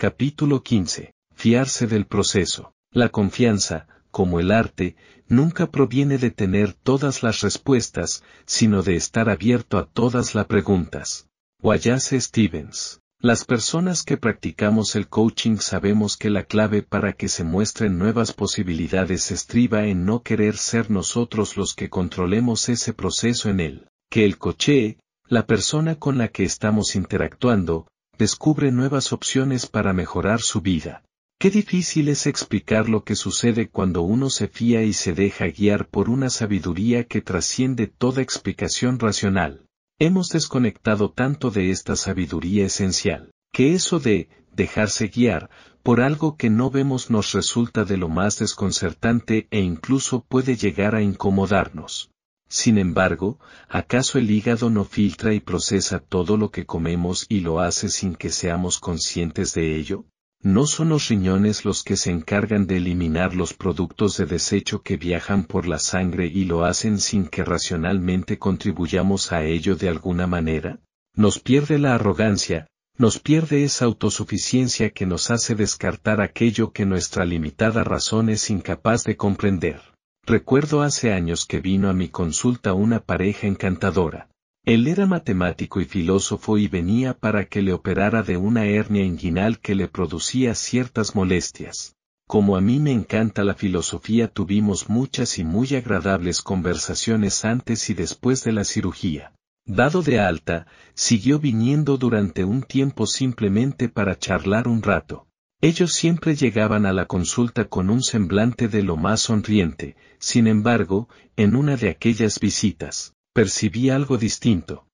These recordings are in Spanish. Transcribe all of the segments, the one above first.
Capítulo 15. Fiarse del proceso. La confianza, como el arte, nunca proviene de tener todas las respuestas, sino de estar abierto a todas las preguntas. Wallace Stevens. Las personas que practicamos el coaching sabemos que la clave para que se muestren nuevas posibilidades estriba en no querer ser nosotros los que controlemos ese proceso en él, que el coche, la persona con la que estamos interactuando, descubre nuevas opciones para mejorar su vida. Qué difícil es explicar lo que sucede cuando uno se fía y se deja guiar por una sabiduría que trasciende toda explicación racional. Hemos desconectado tanto de esta sabiduría esencial, que eso de dejarse guiar por algo que no vemos nos resulta de lo más desconcertante e incluso puede llegar a incomodarnos. Sin embargo, ¿acaso el hígado no filtra y procesa todo lo que comemos y lo hace sin que seamos conscientes de ello? No son los riñones los que se encargan de eliminar los productos de desecho que viajan por la sangre y lo hacen sin que racionalmente contribuyamos a ello de alguna manera. Nos pierde la arrogancia, nos pierde esa autosuficiencia que nos hace descartar aquello que nuestra limitada razón es incapaz de comprender. Recuerdo hace años que vino a mi consulta una pareja encantadora. Él era matemático y filósofo y venía para que le operara de una hernia inguinal que le producía ciertas molestias. Como a mí me encanta la filosofía tuvimos muchas y muy agradables conversaciones antes y después de la cirugía. Dado de alta, siguió viniendo durante un tiempo simplemente para charlar un rato. Ellos siempre llegaban a la consulta con un semblante de lo más sonriente, sin embargo, en una de aquellas visitas, percibí algo distinto.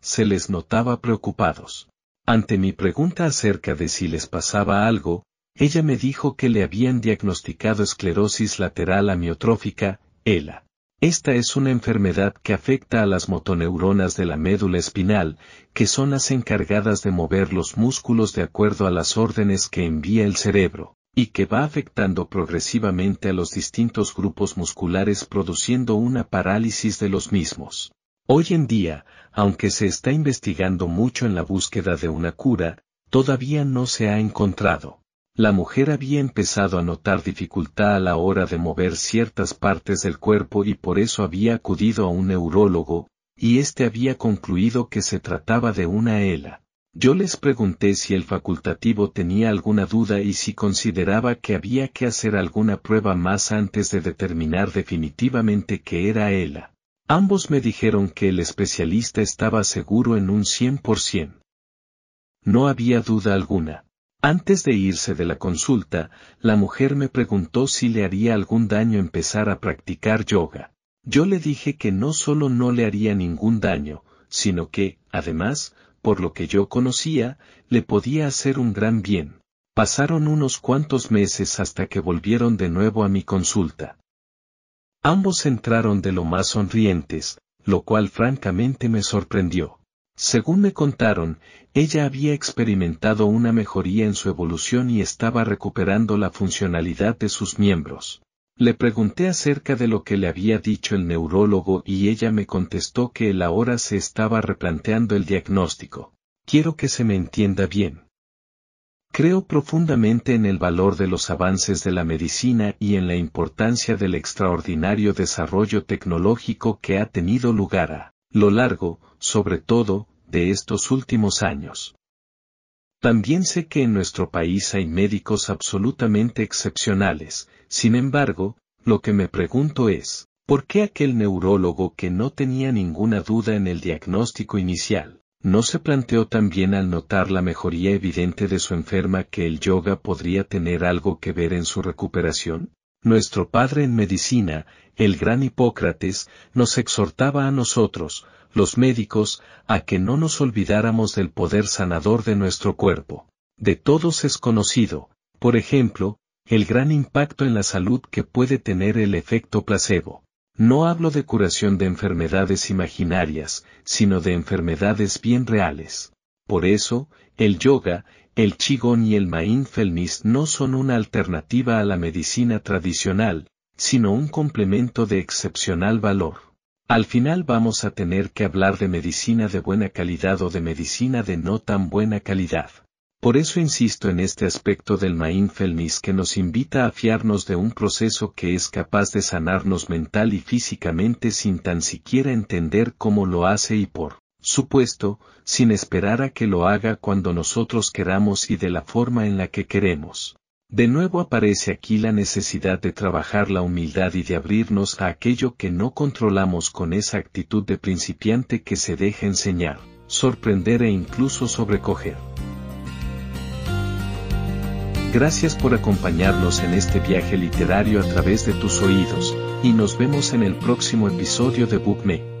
Se les notaba preocupados. Ante mi pregunta acerca de si les pasaba algo, ella me dijo que le habían diagnosticado esclerosis lateral amiotrófica, ELA. Esta es una enfermedad que afecta a las motoneuronas de la médula espinal, que son las encargadas de mover los músculos de acuerdo a las órdenes que envía el cerebro y que va afectando progresivamente a los distintos grupos musculares produciendo una parálisis de los mismos. Hoy en día, aunque se está investigando mucho en la búsqueda de una cura, todavía no se ha encontrado. La mujer había empezado a notar dificultad a la hora de mover ciertas partes del cuerpo y por eso había acudido a un neurólogo, y éste había concluido que se trataba de una ELA. Yo les pregunté si el facultativo tenía alguna duda y si consideraba que había que hacer alguna prueba más antes de determinar definitivamente que era ELA. Ambos me dijeron que el especialista estaba seguro en un 100%. No había duda alguna. Antes de irse de la consulta, la mujer me preguntó si le haría algún daño empezar a practicar yoga. Yo le dije que no solo no le haría ningún daño, sino que, además, por lo que yo conocía, le podía hacer un gran bien. Pasaron unos cuantos meses hasta que volvieron de nuevo a mi consulta. Ambos entraron de lo más sonrientes, lo cual francamente me sorprendió. Según me contaron, ella había experimentado una mejoría en su evolución y estaba recuperando la funcionalidad de sus miembros. Le pregunté acerca de lo que le había dicho el neurólogo y ella me contestó que él ahora se estaba replanteando el diagnóstico. Quiero que se me entienda bien. Creo profundamente en el valor de los avances de la medicina y en la importancia del extraordinario desarrollo tecnológico que ha tenido lugar a lo largo, sobre todo, de estos últimos años. También sé que en nuestro país hay médicos absolutamente excepcionales, sin embargo, lo que me pregunto es, ¿por qué aquel neurólogo que no tenía ninguna duda en el diagnóstico inicial, no se planteó también al notar la mejoría evidente de su enferma que el yoga podría tener algo que ver en su recuperación? Nuestro padre en medicina, el gran Hipócrates, nos exhortaba a nosotros, los médicos, a que no nos olvidáramos del poder sanador de nuestro cuerpo. De todos es conocido, por ejemplo, el gran impacto en la salud que puede tener el efecto placebo. No hablo de curación de enfermedades imaginarias, sino de enfermedades bien reales. Por eso, el yoga, el qigong y el mindfulness no son una alternativa a la medicina tradicional, sino un complemento de excepcional valor. Al final vamos a tener que hablar de medicina de buena calidad o de medicina de no tan buena calidad. Por eso insisto en este aspecto del mindfulness que nos invita a fiarnos de un proceso que es capaz de sanarnos mental y físicamente sin tan siquiera entender cómo lo hace y por supuesto, sin esperar a que lo haga cuando nosotros queramos y de la forma en la que queremos. De nuevo aparece aquí la necesidad de trabajar la humildad y de abrirnos a aquello que no controlamos con esa actitud de principiante que se deja enseñar, sorprender e incluso sobrecoger. Gracias por acompañarnos en este viaje literario a través de tus oídos, y nos vemos en el próximo episodio de BookMe.